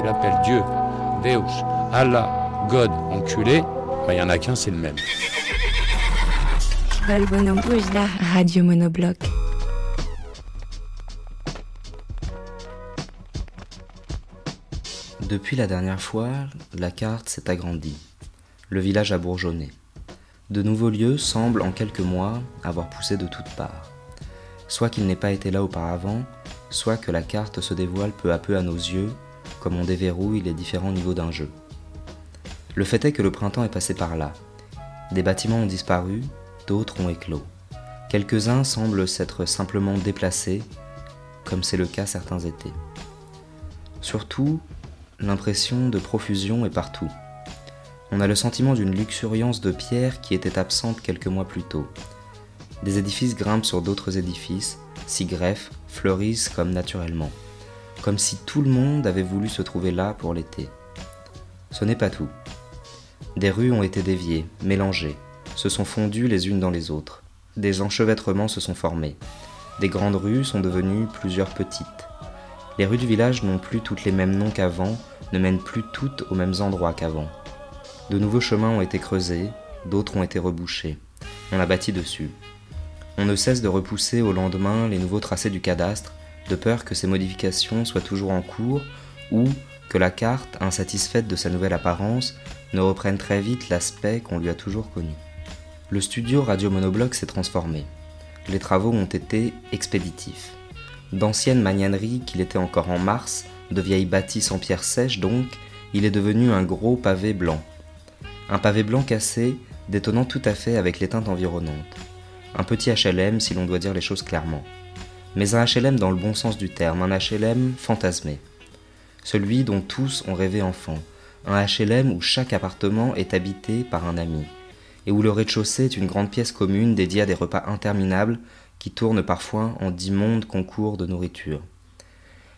tu l'appelles Dieu, Deus, Allah, God, enculé, bah, il n'y en a qu'un, c'est le même. Radio Monobloc. Depuis la dernière fois, la carte s'est agrandie. Le village a bourgeonné. De nouveaux lieux semblent en quelques mois avoir poussé de toutes parts. Soit qu'il n'ait pas été là auparavant, soit que la carte se dévoile peu à peu à nos yeux, comme on déverrouille les différents niveaux d'un jeu. Le fait est que le printemps est passé par là. Des bâtiments ont disparu, d'autres ont éclos. Quelques-uns semblent s'être simplement déplacés, comme c'est le cas certains étés. Surtout, l'impression de profusion est partout. On a le sentiment d'une luxuriance de pierre qui était absente quelques mois plus tôt. Des édifices grimpent sur d'autres édifices, s'y greffent, fleurissent comme naturellement, comme si tout le monde avait voulu se trouver là pour l'été. Ce n'est pas tout. Des rues ont été déviées, mélangées, se sont fondues les unes dans les autres. Des enchevêtrements se sont formés. Des grandes rues sont devenues plusieurs petites. Les rues du village n'ont plus toutes les mêmes noms qu'avant, ne mènent plus toutes aux mêmes endroits qu'avant. De nouveaux chemins ont été creusés, d'autres ont été rebouchés. On a bâti dessus. On ne cesse de repousser au lendemain les nouveaux tracés du cadastre, de peur que ces modifications soient toujours en cours ou que la carte, insatisfaite de sa nouvelle apparence, ne reprenne très vite l'aspect qu'on lui a toujours connu. Le studio Radio Monobloc s'est transformé. Les travaux ont été expéditifs. D'anciennes magnaneries qu'il était encore en mars, de vieilles bâtisses en pierre sèche donc, il est devenu un gros pavé blanc. Un pavé blanc cassé, détonnant tout à fait avec les teintes environnantes. Un petit HLM si l'on doit dire les choses clairement. Mais un HLM dans le bon sens du terme, un HLM fantasmé. Celui dont tous ont rêvé enfant. Un HLM où chaque appartement est habité par un ami. Et où le rez-de-chaussée est une grande pièce commune dédiée à des repas interminables qui tourne parfois en d'immondes concours de nourriture.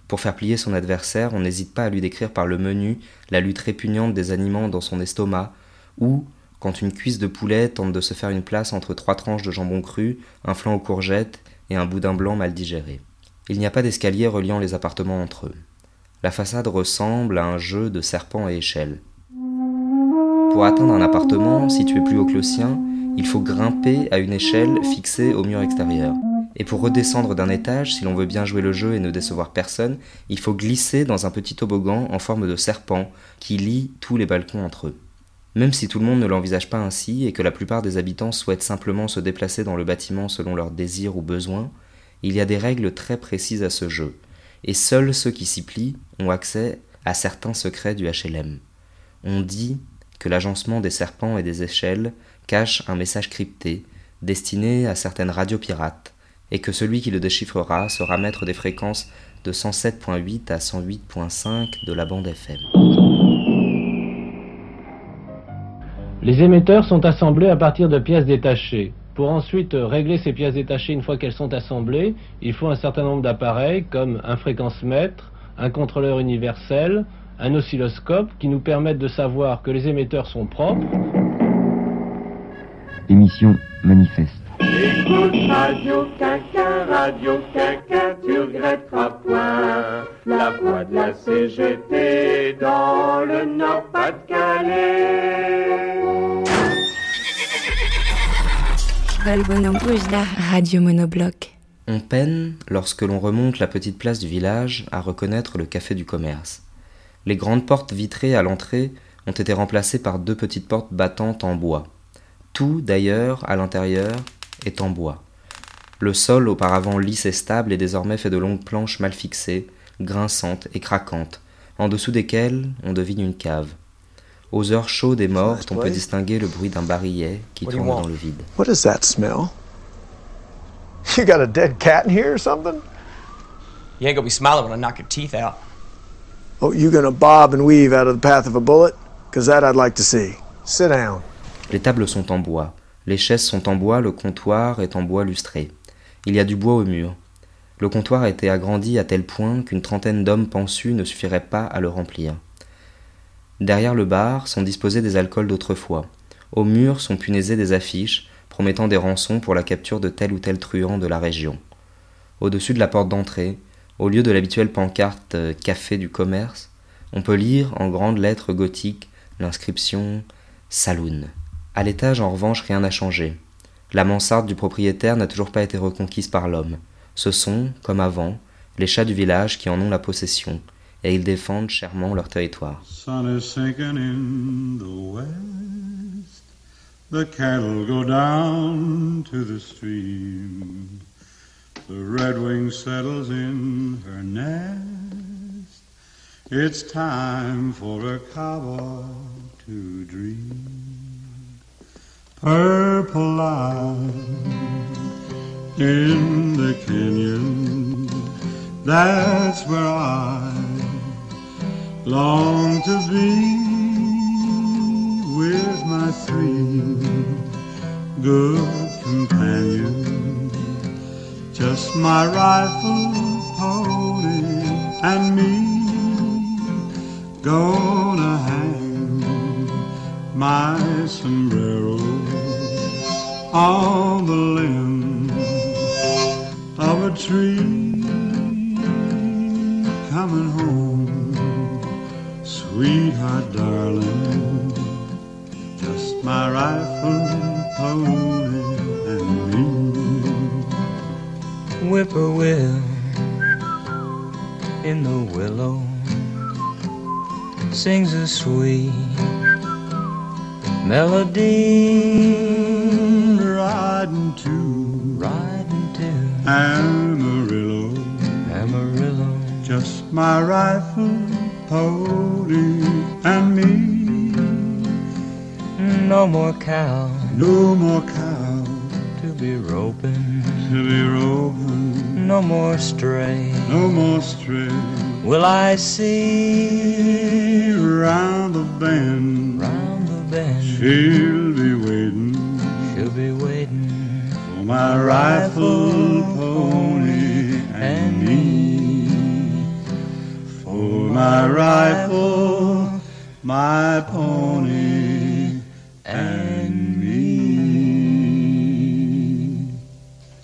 Pour faire plier son adversaire, on n'hésite pas à lui décrire par le menu la lutte répugnante des aliments dans son estomac, ou, quand une cuisse de poulet tente de se faire une place entre trois tranches de jambon cru, un flanc aux courgettes et un boudin blanc mal digéré. Il n'y a pas d'escalier reliant les appartements entre eux. La façade ressemble à un jeu de serpents et échelles. Pour atteindre un appartement situé plus haut que le sien, il faut grimper à une échelle fixée au mur extérieur. Et pour redescendre d'un étage, si l'on veut bien jouer le jeu et ne décevoir personne, il faut glisser dans un petit toboggan en forme de serpent qui lie tous les balcons entre eux. Même si tout le monde ne l'envisage pas ainsi et que la plupart des habitants souhaitent simplement se déplacer dans le bâtiment selon leurs désirs ou besoins, il y a des règles très précises à ce jeu, et seuls ceux qui s'y plient ont accès à certains secrets du HLM. On dit que l'agencement des serpents et des échelles cache un message crypté destiné à certaines radios pirates, et que celui qui le déchiffrera sera maître des fréquences de 107.8 à 108.5 de la bande FM. Les émetteurs sont assemblés à partir de pièces détachées. Pour ensuite régler ces pièces détachées une fois qu'elles sont assemblées, il faut un certain nombre d'appareils comme un fréquence-mètre, un contrôleur universel, un oscilloscope qui nous permettent de savoir que les émetteurs sont propres émission manifeste. Écoute Radio Caca, Radio Caca, tu regretteras point la voix de la CGT dans le Nord-Pas-de-Calais. Radio Monobloc? On peine, lorsque l'on remonte la petite place du village, à reconnaître le café du commerce. Les grandes portes vitrées à l'entrée ont été remplacées par deux petites portes battantes en bois. Tout, d'ailleurs, à l'intérieur, est en bois. Le sol, auparavant lisse et stable, est désormais fait de longues planches mal fixées, grinçantes et craquantes, en dessous desquelles on devine une cave. Aux heures chaudes et mortes, on peut distinguer le bruit d'un barillet qui tourne dans le vide. What does that smell? You got a dead cat in here or something? You ain't gonna be smiling when I knock your teeth out. Oh, you gonna bob and weave out of the path of a bullet? Cause that I'd like to see. Sit down. Les tables sont en bois, les chaises sont en bois, le comptoir est en bois lustré. Il y a du bois au mur. Le comptoir a été agrandi à tel point qu'une trentaine d'hommes pensus ne suffirait pas à le remplir. Derrière le bar sont disposés des alcools d'autrefois. Au mur sont punaisées des affiches promettant des rançons pour la capture de tel ou tel truand de la région. Au-dessus de la porte d'entrée, au lieu de l'habituelle pancarte euh, Café du commerce, On peut lire en grandes lettres gothiques l'inscription Saloon. À l'étage, en revanche, rien n'a changé. La mansarde du propriétaire n'a toujours pas été reconquise par l'homme. Ce sont, comme avant, les chats du village qui en ont la possession, et ils défendent chèrement leur territoire. The cattle go down to the stream. The redwing settles in her nest. It's time for a cowboy to dream. Purple line in the canyon. That's where I long to be with my three good companions. Just my rifle, pony, and me gonna hang my sombrero on the limb of a tree coming home, sweetheart, darling. Just my rifle, pony, and me. whippoorwill in the willow sings a sweet melody riding to riding to Amarillo. Amarillo Just my rifle, pony, and me. no more cow No more cow to be roping to be roving. no more stray No more stray. will I see Round the bend, round the bend she'll be waiting she'll be waiting my rifle, pony, and me. For my rifle, my pony, and me.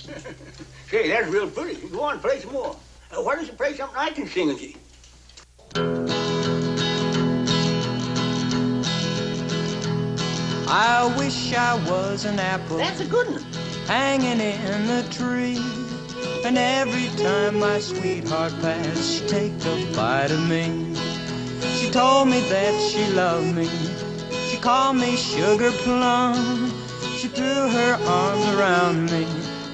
Say, that's real pretty. Go on, play some more. Uh, why don't you play something I can sing with you? I wish I was an apple That's a good one. Hanging in the tree. And every time my sweetheart passed, she'd take a bite of me. She told me that she loved me. She called me sugar plum. She threw her arms around me.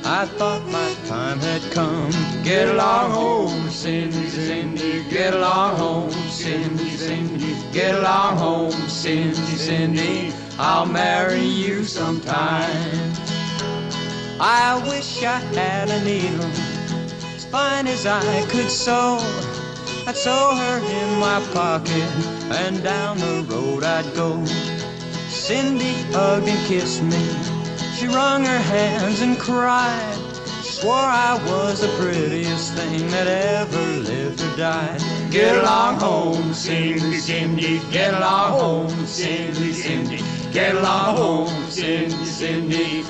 I thought my time had come. Get along home, Cindy, Cindy. Get along home, Cindy, Cindy. Get along home, Cindy, Cindy. I'll marry you sometime. I wish I had a needle as fine as I could sew. I'd sew her in my pocket and down the road I'd go. Cindy hugged and kissed me. She wrung her hands and cried. Swore I was the prettiest thing that ever lived or died. Get along home, Cindy, Cindy. Get along home, Cindy, Cindy. Get along home, Cindy, Cindy.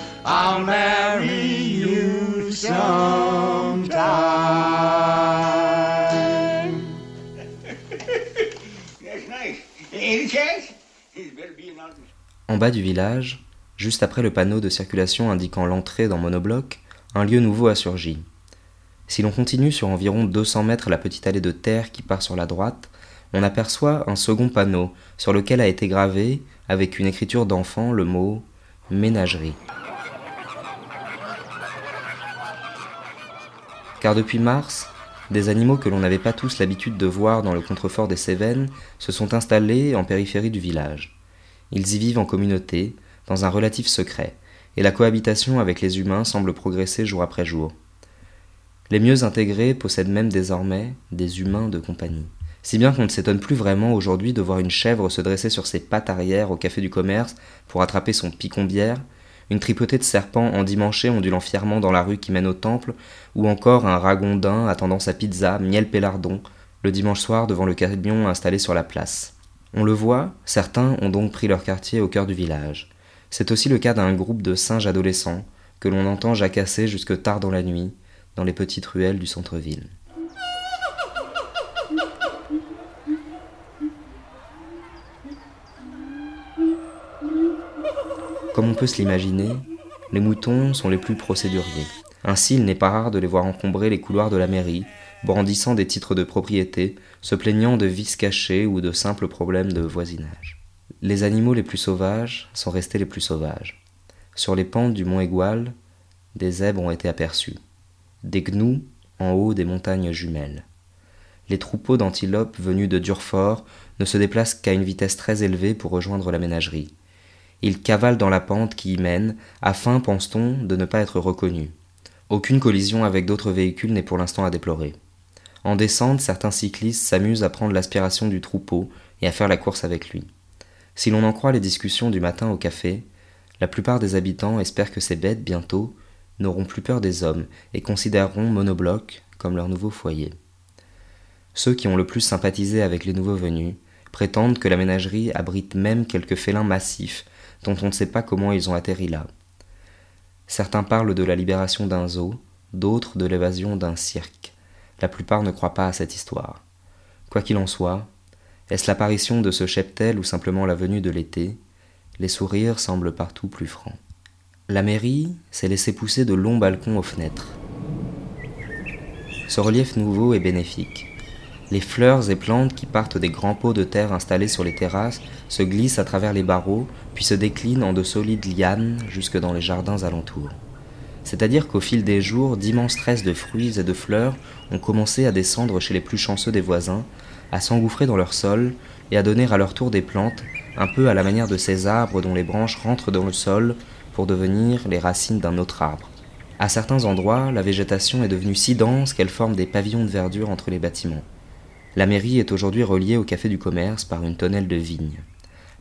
En bas du village, juste après le panneau de circulation indiquant l'entrée dans Monobloc, un lieu nouveau a surgi. Si l'on continue sur environ 200 mètres la petite allée de terre qui part sur la droite, on aperçoit un second panneau sur lequel a été gravé, avec une écriture d'enfant, le mot ménagerie. Car depuis mars, des animaux que l'on n'avait pas tous l'habitude de voir dans le contrefort des Cévennes se sont installés en périphérie du village. Ils y vivent en communauté, dans un relatif secret, et la cohabitation avec les humains semble progresser jour après jour. Les mieux intégrés possèdent même désormais des humains de compagnie. Si bien qu'on ne s'étonne plus vraiment aujourd'hui de voir une chèvre se dresser sur ses pattes arrière au café du commerce pour attraper son picombière, une tripotée de serpents endimanchés ondulant fièrement dans la rue qui mène au temple, ou encore un ragondin attendant sa pizza, miel pélardon, le dimanche soir devant le camion installé sur la place. On le voit, certains ont donc pris leur quartier au cœur du village. C'est aussi le cas d'un groupe de singes adolescents que l'on entend jacasser jusque tard dans la nuit, dans les petites ruelles du centre-ville. Comme on peut se l'imaginer, les moutons sont les plus procéduriers. Ainsi, il n'est pas rare de les voir encombrer les couloirs de la mairie, brandissant des titres de propriété, se plaignant de vices cachés ou de simples problèmes de voisinage. Les animaux les plus sauvages sont restés les plus sauvages. Sur les pentes du mont Égual, des zèbres ont été aperçus, des gnous en haut des montagnes jumelles. Les troupeaux d'antilopes venus de Durfort ne se déplacent qu'à une vitesse très élevée pour rejoindre la ménagerie. Ils cavalent dans la pente qui y mène, afin, pense-t-on, de ne pas être reconnus. Aucune collision avec d'autres véhicules n'est pour l'instant à déplorer. En descente, certains cyclistes s'amusent à prendre l'aspiration du troupeau et à faire la course avec lui. Si l'on en croit les discussions du matin au café, la plupart des habitants espèrent que ces bêtes, bientôt, n'auront plus peur des hommes et considéreront Monobloc comme leur nouveau foyer. Ceux qui ont le plus sympathisé avec les nouveaux venus prétendent que la ménagerie abrite même quelques félins massifs dont on ne sait pas comment ils ont atterri là. Certains parlent de la libération d'un zoo, d'autres de l'évasion d'un cirque. La plupart ne croient pas à cette histoire. Quoi qu'il en soit, est-ce l'apparition de ce cheptel ou simplement la venue de l'été? Les sourires semblent partout plus francs. La mairie s'est laissé pousser de longs balcons aux fenêtres. Ce relief nouveau est bénéfique. Les fleurs et plantes qui partent des grands pots de terre installés sur les terrasses se glissent à travers les barreaux, puis se déclinent en de solides lianes jusque dans les jardins alentours. C'est-à-dire qu'au fil des jours, d'immenses tresses de fruits et de fleurs ont commencé à descendre chez les plus chanceux des voisins, à s'engouffrer dans leur sol et à donner à leur tour des plantes, un peu à la manière de ces arbres dont les branches rentrent dans le sol pour devenir les racines d'un autre arbre. À certains endroits, la végétation est devenue si dense qu'elle forme des pavillons de verdure entre les bâtiments. La mairie est aujourd'hui reliée au café du commerce par une tonnelle de vignes.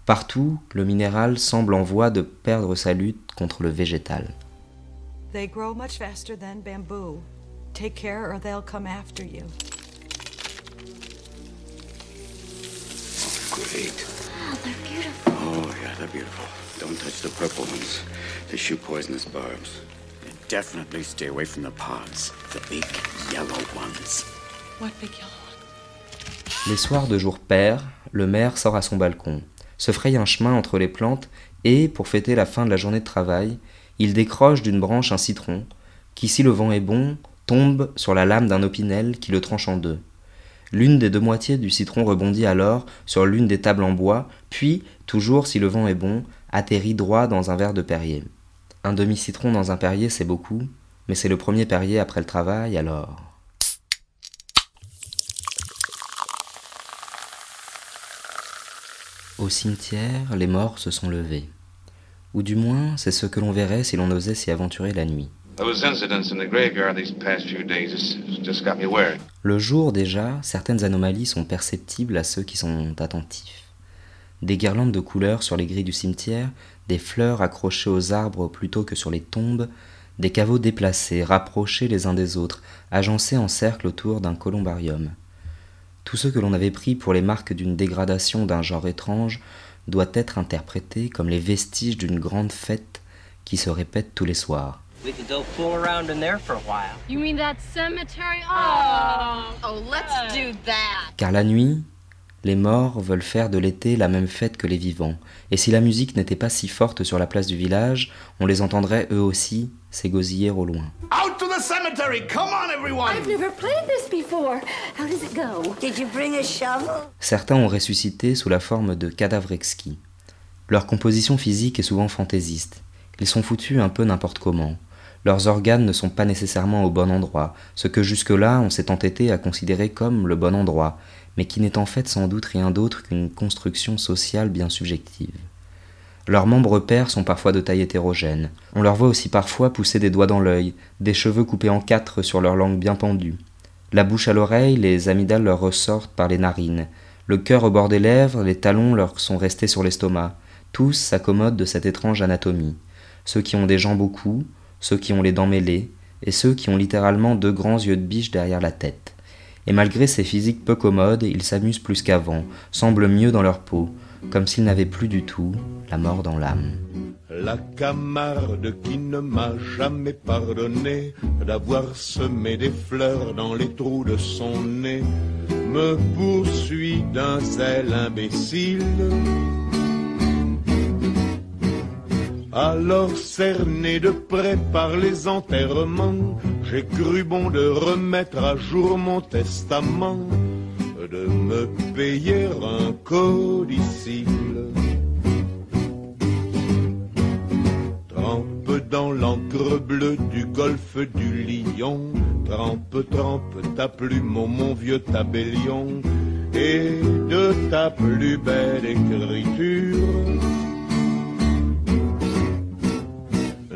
Partout, le minéral semble en voie de perdre sa lutte contre le végétal. They grow much faster than bamboo. Take care or they'll come after you. Great. Oh, they're beautiful. Oh, yeah, they're beautiful. Don't touch the purple ones. They shoot poisonous barbs. And definitely stay away from the pods. The big yellow ones. What big yellow? Les soirs de jour pair, le maire sort à son balcon, se fraye un chemin entre les plantes et, pour fêter la fin de la journée de travail, il décroche d'une branche un citron, qui, si le vent est bon, tombe sur la lame d'un opinel qui le tranche en deux. L'une des deux moitiés du citron rebondit alors sur l'une des tables en bois, puis, toujours si le vent est bon, atterrit droit dans un verre de Perrier. Un demi-citron dans un Perrier, c'est beaucoup, mais c'est le premier Perrier après le travail, alors. Au cimetière, les morts se sont levés. Ou du moins, c'est ce que l'on verrait si l'on osait s'y aventurer la nuit. Le jour déjà, certaines anomalies sont perceptibles à ceux qui sont attentifs. Des guirlandes de couleurs sur les grilles du cimetière, des fleurs accrochées aux arbres plutôt que sur les tombes, des caveaux déplacés, rapprochés les uns des autres, agencés en cercle autour d'un columbarium. Tout ce que l'on avait pris pour les marques d'une dégradation d'un genre étrange doit être interprété comme les vestiges d'une grande fête qui se répète tous les soirs. We could go fool around in there for a while. You mean that cemetery? Oh, oh, let's do that. Car la nuit, les morts veulent faire de l'été la même fête que les vivants, et si la musique n'était pas si forte sur la place du village, on les entendrait eux aussi s'égosiller au loin. To the cemetery! Come on, everyone! I've never played this before. How does it go? Did you bring a shovel? Certains ont ressuscité sous la forme de cadavres exquis. Leur composition physique est souvent fantaisiste. Ils sont foutus un peu n'importe comment. Leurs organes ne sont pas nécessairement au bon endroit, ce que jusque-là on s'est entêté à considérer comme le bon endroit, mais qui n'est en fait sans doute rien d'autre qu'une construction sociale bien subjective. Leurs membres pairs sont parfois de taille hétérogène. On leur voit aussi parfois pousser des doigts dans l'œil, des cheveux coupés en quatre sur leur langue bien pendue. La bouche à l'oreille, les amygdales leur ressortent par les narines. Le cœur au bord des lèvres, les talons leur sont restés sur l'estomac. Tous s'accommodent de cette étrange anatomie. Ceux qui ont des jambes au cou, ceux qui ont les dents mêlées, et ceux qui ont littéralement deux grands yeux de biche derrière la tête. Et malgré ces physiques peu commodes, ils s'amusent plus qu'avant, semblent mieux dans leur peau, comme s'ils n'avaient plus du tout la mort dans l'âme. La camarde qui ne m'a jamais pardonné d'avoir semé des fleurs dans les trous de son nez me poursuit d'un zèle imbécile. Alors cerné de près par les enterrements, j'ai cru bon de remettre à jour mon testament, de me payer un codicile. Trempe dans l'encre bleue du golfe du Lion, trempe, trempe ta plume, ô mon vieux tabellion, et de ta plus belle écriture.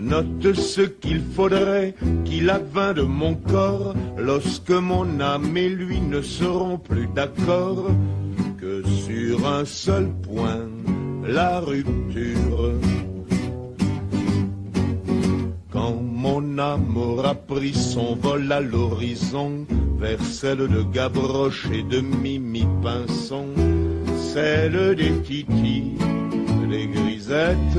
Note ce qu'il faudrait qu'il advint de mon corps lorsque mon âme et lui ne seront plus d'accord que sur un seul point, la rupture. Quand mon âme aura pris son vol à l'horizon vers celle de Gavroche et de Mimi Pinson, celle des titis, des grisettes,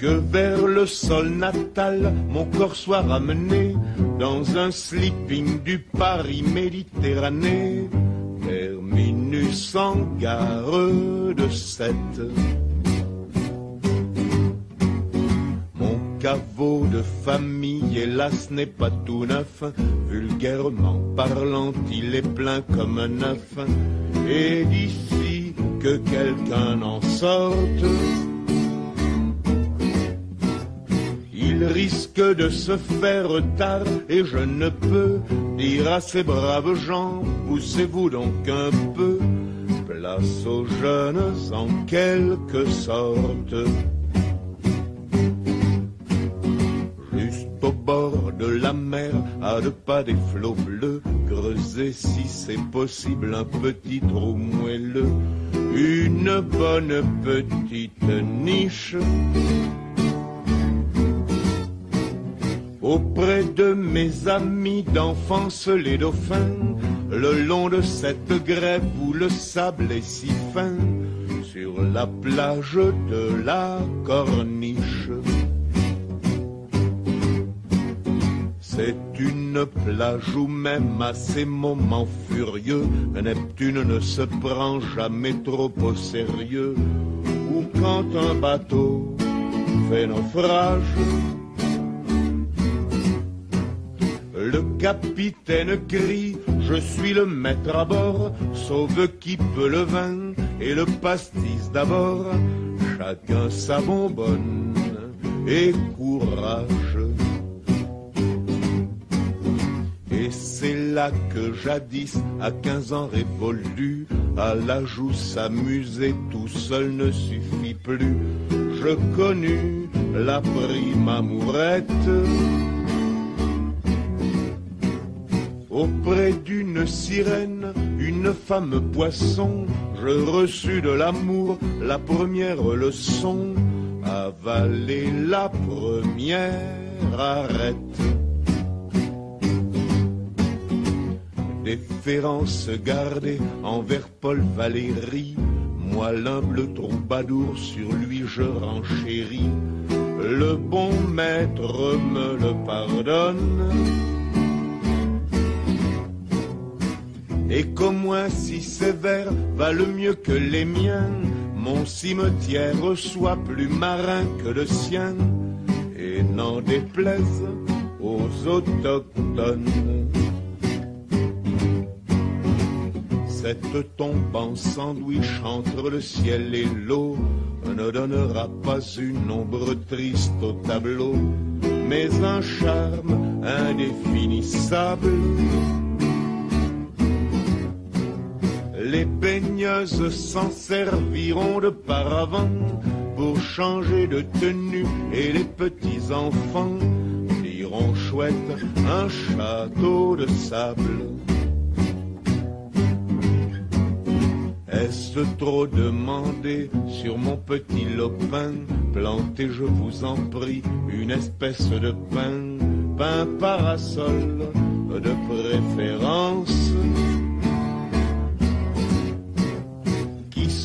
que vers le sol natal mon corps soit ramené dans un sleeping du Paris Méditerranée, terminus en gare de Sète. Mon caveau de famille, hélas, n'est pas tout neuf, vulgairement parlant, il est plein comme un œuf, et d'ici que quelqu'un en sorte, il risque de se faire tard et je ne peux dire à ces braves gens, poussez-vous donc un peu, place aux jeunes en quelque sorte. Juste au bord de la mer, à deux pas des flots bleus, creusez si c'est possible un petit trou moelleux, une bonne petite niche auprès de mes amis d'enfance les dauphins, le long de cette grève où le sable est si fin, sur la plage de la corniche. C'est une plage où même à ces moments furieux, Neptune ne se prend jamais trop au sérieux, ou quand un bateau fait naufrage, Le capitaine crie, je suis le maître à bord, sauve qui peut le vin et le pastis d'abord, chacun sa bonbonne et courage. Et c'est là que jadis, à quinze ans révolus, à la joue s'amuser tout seul ne suffit plus. Je connus la prime amourette Auprès d'une sirène, une femme poisson, je reçus de l'amour la première leçon, avaler la première arrête. Déférence gardée envers Paul Valéry, moi l'humble troubadour sur lui je renchéris. Le bon maître me le pardonne. Et qu'au moins si sévère valent mieux que les miens, mon cimetière soit plus marin que le sien, et n'en déplaise aux autochtones. Cette tombe en sandwich entre le ciel et l'eau ne donnera pas une ombre triste au tableau, mais un charme indéfinissable Les baigneuses s'en serviront de paravent pour changer de tenue et les petits enfants diront chouette un château de sable. Est-ce trop demandé sur mon petit lopin Plantez, je vous en prie, une espèce de pain, pain parasol de préférence?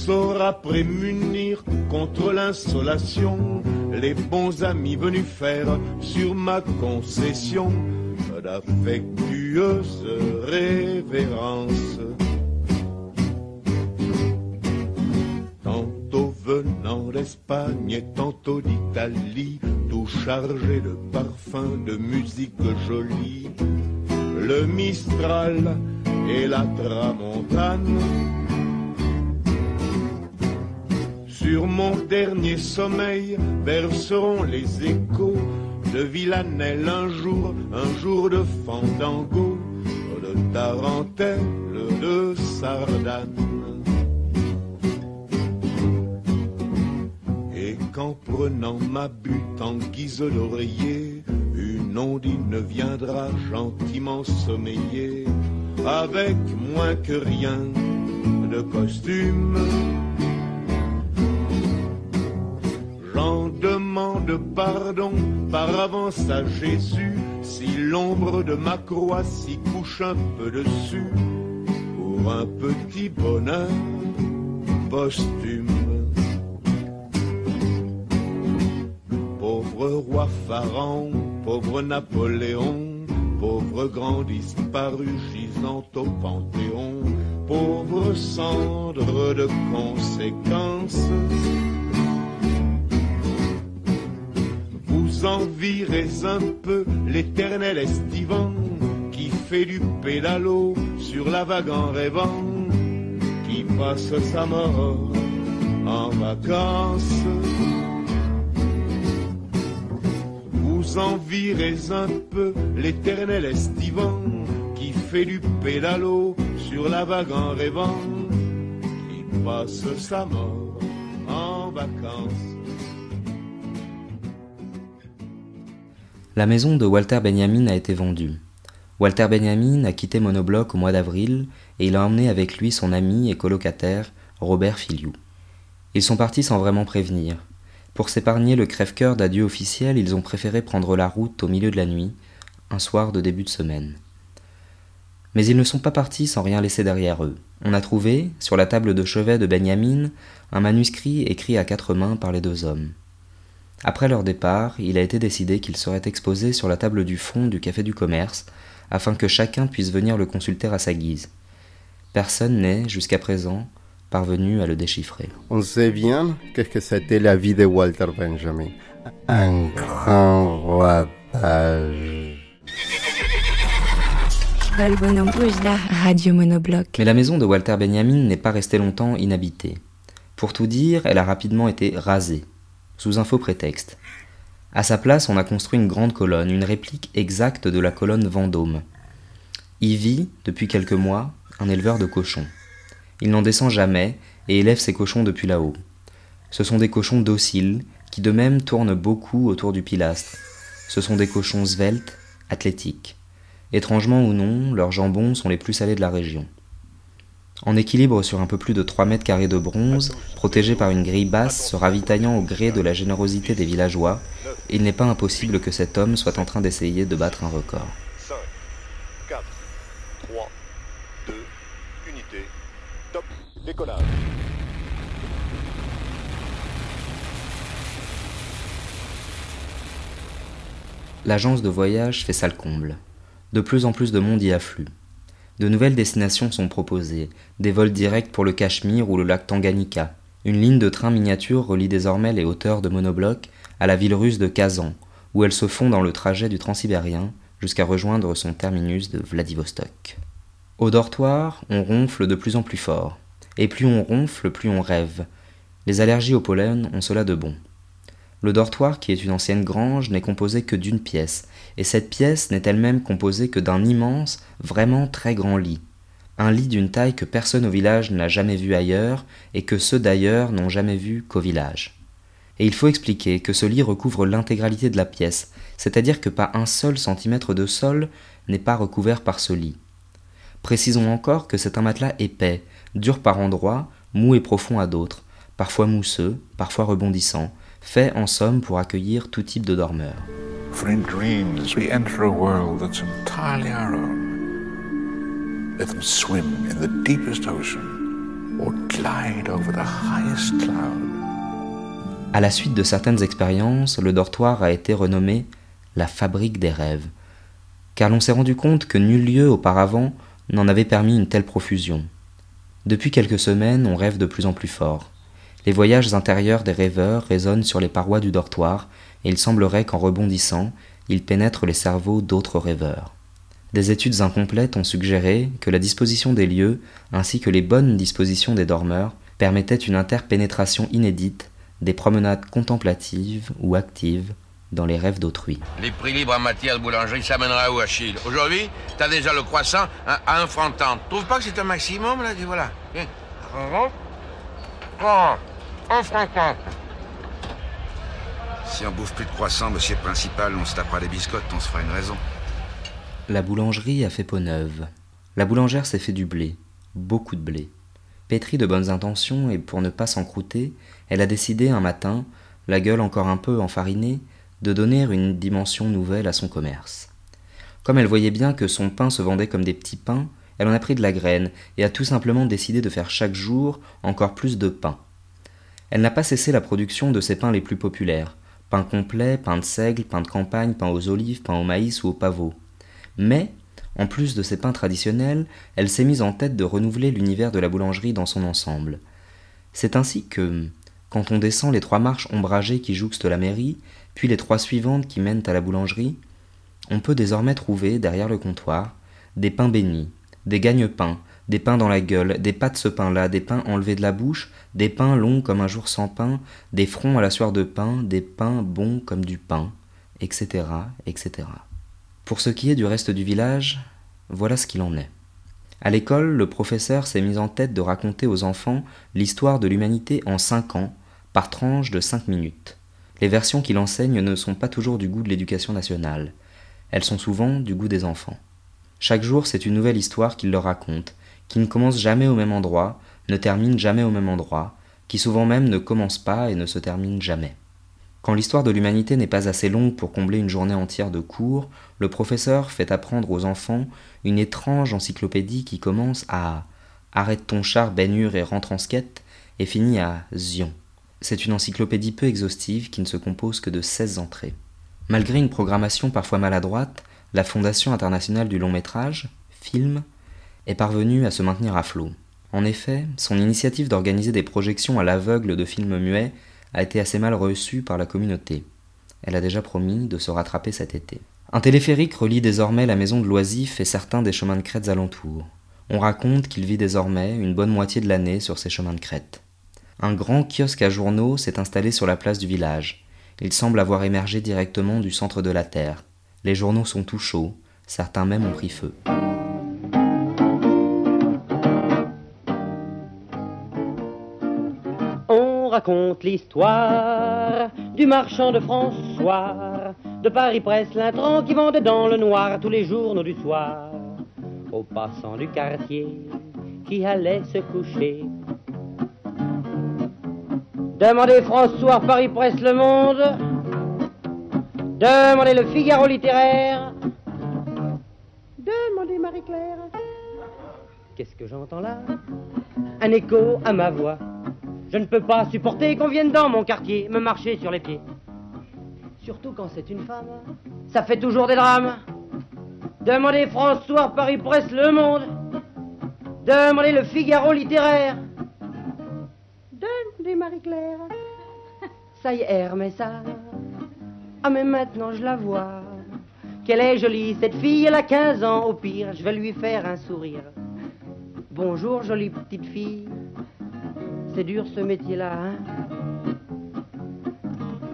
Saura prémunir contre l'insolation les bons amis venus faire sur ma concession d'affectueuse révérence. Tantôt venant d'Espagne et tantôt d'Italie, tout chargé de parfums, de musique jolie. Le Mistral et la Tramontane. Sur mon dernier sommeil verseront les échos de Villanelle un jour, un jour de Fandango, de Tarentelle, de Sardane. Et qu'en prenant ma butte en guise d'oreiller, une ondine viendra gentiment sommeiller, avec moins que rien de costume. Demande pardon par avance à Jésus si l'ombre de ma croix s'y couche un peu dessus pour un petit bonheur posthume. Pauvre roi Pharaon, pauvre Napoléon, pauvre grand disparu gisant au Panthéon, pauvre cendre de conséquences. Vous en virez un peu l'éternel estivant qui fait du pédalo sur la vague en rêvant, qui passe sa mort en vacances. Vous en virez un peu l'éternel estivant qui fait du pédalo sur la vague en rêvant, qui passe sa mort en vacances. La maison de Walter Benjamin a été vendue. Walter Benjamin a quitté Monobloc au mois d'avril et il a emmené avec lui son ami et colocataire, Robert Filiou. Ils sont partis sans vraiment prévenir. Pour s'épargner le crève-cœur d'adieu officiel, ils ont préféré prendre la route au milieu de la nuit, un soir de début de semaine. Mais ils ne sont pas partis sans rien laisser derrière eux. On a trouvé, sur la table de chevet de Benjamin, un manuscrit écrit à quatre mains par les deux hommes. Après leur départ, il a été décidé qu'il serait exposé sur la table du fond du café du commerce, afin que chacun puisse venir le consulter à sa guise. Personne n'est, jusqu'à présent, parvenu à le déchiffrer. On sait bien qu'est-ce que c'était la vie de Walter Benjamin. Un grand ratage. Radio Monobloc? Mais la maison de Walter Benjamin n'est pas restée longtemps inhabitée. Pour tout dire, elle a rapidement été rasée, sous un faux prétexte. À sa place, on a construit une grande colonne, une réplique exacte de la colonne Vendôme. Y vit, depuis quelques mois, un éleveur de cochons. Il n'en descend jamais et élève ses cochons depuis là-haut. Ce sont des cochons dociles, qui de même tournent beaucoup autour du pilastre. Ce sont des cochons sveltes, athlétiques. Étrangement ou non, leurs jambons sont les plus salés de la région. En équilibre sur un peu plus de 3 mètres carrés de bronze, protégé par une grille basse se ravitaillant au gré de la générosité des villageois, il n'est pas impossible que cet homme soit en train d'essayer de battre un record. 5, 4, 3, 2, unité, top, décollage. L'agence de voyage fait sale comble. De plus en plus de monde y afflue. De nouvelles destinations sont proposées, des vols directs pour le Cachemire ou le lac Tanganyika. Une ligne de train miniature relie désormais les hauteurs de Monobloc à la ville russe de Kazan, où elle se fond dans le trajet du transsibérien jusqu'à rejoindre son terminus de Vladivostok. Au dortoir, on ronfle de plus en plus fort. Et plus on ronfle, plus on rêve. Les allergies au pollen ont cela de bon. Le dortoir, qui est une ancienne grange, n'est composé que d'une pièce, et cette pièce n'est elle-même composée que d'un immense, vraiment très grand lit. Un lit d'une taille que personne au village n'a jamais vu ailleurs, et que ceux d'ailleurs n'ont jamais vu qu'au village. Et il faut expliquer que ce lit recouvre l'intégralité de la pièce, c'est-à-dire que pas un seul centimètre de sol n'est pas recouvert par ce lit. Précisons encore que c'est un matelas épais, dur par endroits, mou et profond à d'autres, parfois mousseux, parfois rebondissant, fait en somme pour accueillir tout type de dormeur. For in dreams we enter a world that's entirely our own. Let them swim in the deepest ocean or glide over the highest cloud. À la suite de certaines expériences, le dortoir a été renommé la fabrique des rêves, car l'on s'est rendu compte que nul lieu auparavant n'en avait permis une telle profusion. Depuis quelques semaines, on rêve de plus en plus fort. Les voyages intérieurs des rêveurs résonnent sur les parois du dortoir, et il semblerait qu'en rebondissant, ils pénètrent les cerveaux d'autres rêveurs. Des études incomplètes ont suggéré que la disposition des lieux, ainsi que les bonnes dispositions des dormeurs, permettaient une interpénétration inédite des promenades contemplatives ou actives dans les rêves d'autrui. Les prix libres en matière de boulangerie, ça mènera où, Achille? Aujourd'hui, t'as déjà le croissant à, à un franc trente. Trouve pas que c'est un maximum, là Dis voilà. Un franc. Si on bouffe plus de croissants, monsieur le principal, on se tapera des biscottes, on se fera une raison. La boulangerie a fait peau neuve. La boulangère s'est fait du blé, beaucoup de blé. Pétrie de bonnes intentions et pour ne pas s'encrouter, elle a décidé un matin, la gueule encore un peu enfarinée, de donner une dimension nouvelle à son commerce. Comme elle voyait bien que son pain se vendait comme des petits pains, elle en a pris de la graine et a tout simplement décidé de faire chaque jour encore plus de pain. Elle n'a pas cessé la production de ses pains les plus populaires, pain complet, pain de seigle, pain de campagne, pain aux olives, pain au maïs ou au pavot. Mais, en plus de ces pains traditionnels, elle s'est mise en tête de renouveler l'univers de la boulangerie dans son ensemble. C'est ainsi que, quand on descend les trois marches ombragées qui jouxtent la mairie, puis les trois suivantes qui mènent à la boulangerie, on peut désormais trouver, derrière le comptoir, des pains bénis, des gagne-pains, des pains dans la gueule, des pâtes ce pain-là, des pains enlevés de la bouche, des pains longs comme un jour sans pain, des fronts à la sueur de pain, des pains bons comme du pain, etc., etc. Pour ce qui est du reste du village, voilà ce qu'il en est. À l'école, le professeur s'est mis en tête de raconter aux enfants l'histoire de l'humanité en cinq ans, par tranche de cinq minutes. Les versions qu'il enseigne ne sont pas toujours du goût de l'éducation nationale. Elles sont souvent du goût des enfants. Chaque jour, c'est une nouvelle histoire qu'il leur raconte, qui ne commence jamais au même endroit, ne termine jamais au même endroit, qui souvent même ne commence pas et ne se termine jamais. Quand l'histoire de l'humanité n'est pas assez longue pour combler une journée entière de cours, le professeur fait apprendre aux enfants une étrange encyclopédie qui commence à Arrête ton char, baignure et rentre en skate et finit à Zion. C'est une encyclopédie peu exhaustive qui ne se compose que de 16 entrées. Malgré une programmation parfois maladroite, la Fondation internationale du long métrage, film, est parvenue à se maintenir à flot. En effet, son initiative d'organiser des projections à l'aveugle de films muets a été assez mal reçue par la communauté. Elle a déjà promis de se rattraper cet été. Un téléphérique relie désormais la maison de l'Oisif et certains des chemins de crête alentours. On raconte qu'il vit désormais une bonne moitié de l'année sur ces chemins de crête. Un grand kiosque à journaux s'est installé sur la place du village. Il semble avoir émergé directement du centre de la Terre. Les journaux sont tout chauds, certains même ont pris feu. Raconte l'histoire du marchand de François, de Paris-Presse, l'intrant qui vendait dans le noir tous les journaux du soir, aux passants du quartier qui allaient se coucher. Demandez François, Paris-Presse, Le Monde, demandez le Figaro littéraire, demandez Marie-Claire. Qu'est-ce que j'entends là? Un écho à ma voix. Je ne peux pas supporter qu'on vienne dans mon quartier me marcher sur les pieds. Surtout quand c'est une femme. Ça fait toujours des drames. Demandez François, Paris Presse, Le Monde. Demandez le Figaro littéraire. Demandez Marie-Claire. Ça y est, Hermès, ça. Ah, mais maintenant je la vois. Qu'elle est jolie, cette fille, elle a 15 ans. Au pire, je vais lui faire un sourire. Bonjour, jolie petite fille. C'est dur ce métier-là, hein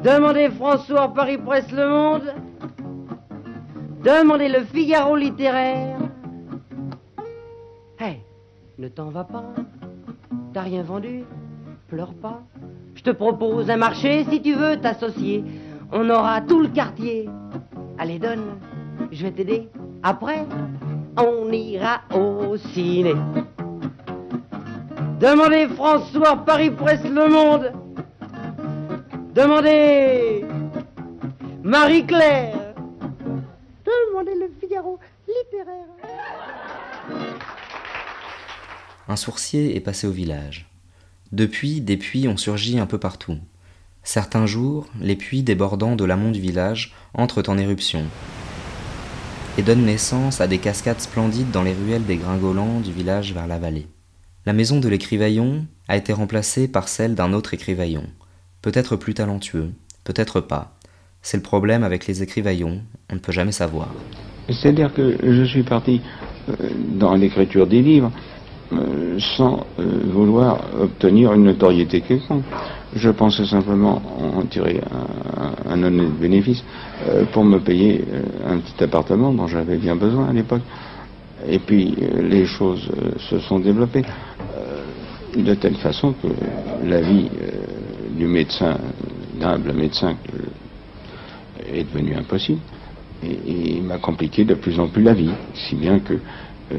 Demandez François Paris Presse Le Monde. Demandez le Figaro littéraire. Hé, ne t'en va pas. T'as rien vendu Pleure pas. Je te propose un marché si tu veux t'associer. On aura tout le quartier. Allez, donne, je vais t'aider. Après, on ira au ciné. Demandez François, Paris Presse Le Monde. Demandez Marie-Claire. Demandez le Figaro littéraire. Un sourcier est passé au village. Depuis, des puits ont surgi un peu partout. Certains jours, les puits débordant de l'amont du village entrent en éruption et donnent naissance à des cascades splendides dans les ruelles des gringolants du village vers la vallée. La maison de l'écrivaillon a été remplacée par celle d'un autre écrivaillon, peut-être plus talentueux, peut-être pas. C'est le problème avec les écrivaillons, on ne peut jamais savoir. C'est-à-dire que je suis parti euh, dans l'écriture des livres euh, sans euh, vouloir obtenir une notoriété quelconque. Je pensais simplement en tirer un, un honnête bénéfice pour me payer un petit appartement dont j'avais bien besoin à l'époque. Et puis les choses se sont développées de telle façon que la vie euh, du médecin, d'humble médecin, est devenue impossible et, m'a compliqué de plus en plus la vie, si bien que euh,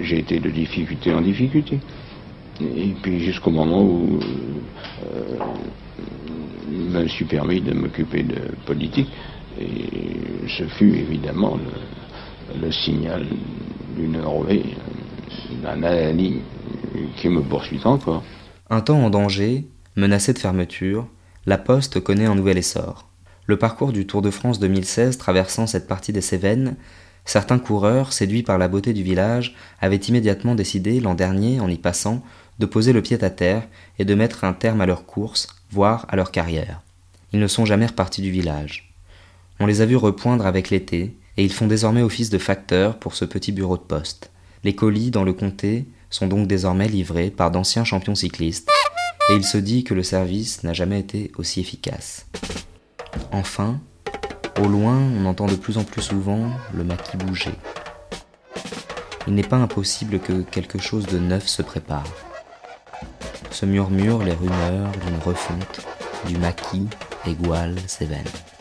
j'ai été de difficulté en difficulté. Et puis jusqu'au moment où euh, je me suis permis de m'occuper de politique, et ce fut évidemment le, signal d'une orée, d'un alali qui me poursuit encore. Un temps en danger, menacé de fermeture, la Poste connaît un nouvel essor. Le parcours du Tour de France 2016 traversant cette partie des Cévennes, certains coureurs, séduits par la beauté du village, avaient immédiatement décidé, l'an dernier, en y passant, de poser le pied à terre et de mettre un terme à leur course, voire à leur carrière. Ils ne sont jamais repartis du village. On les a vus repoindre avec l'été, et ils font désormais office de facteurs pour ce petit bureau de poste. Les colis dans le comté sont donc désormais livrés par d'anciens champions cyclistes, et il se dit que le service n'a jamais été aussi efficace. Enfin, au loin, on entend de plus en plus souvent le maquis bouger. Il n'est pas impossible que quelque chose de neuf se prépare. Se murmurent les rumeurs d'une refonte du maquis égale Cévennes.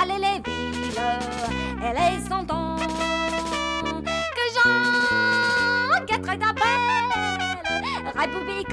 Aller les villes et les cent que Jean guetterait ta belle République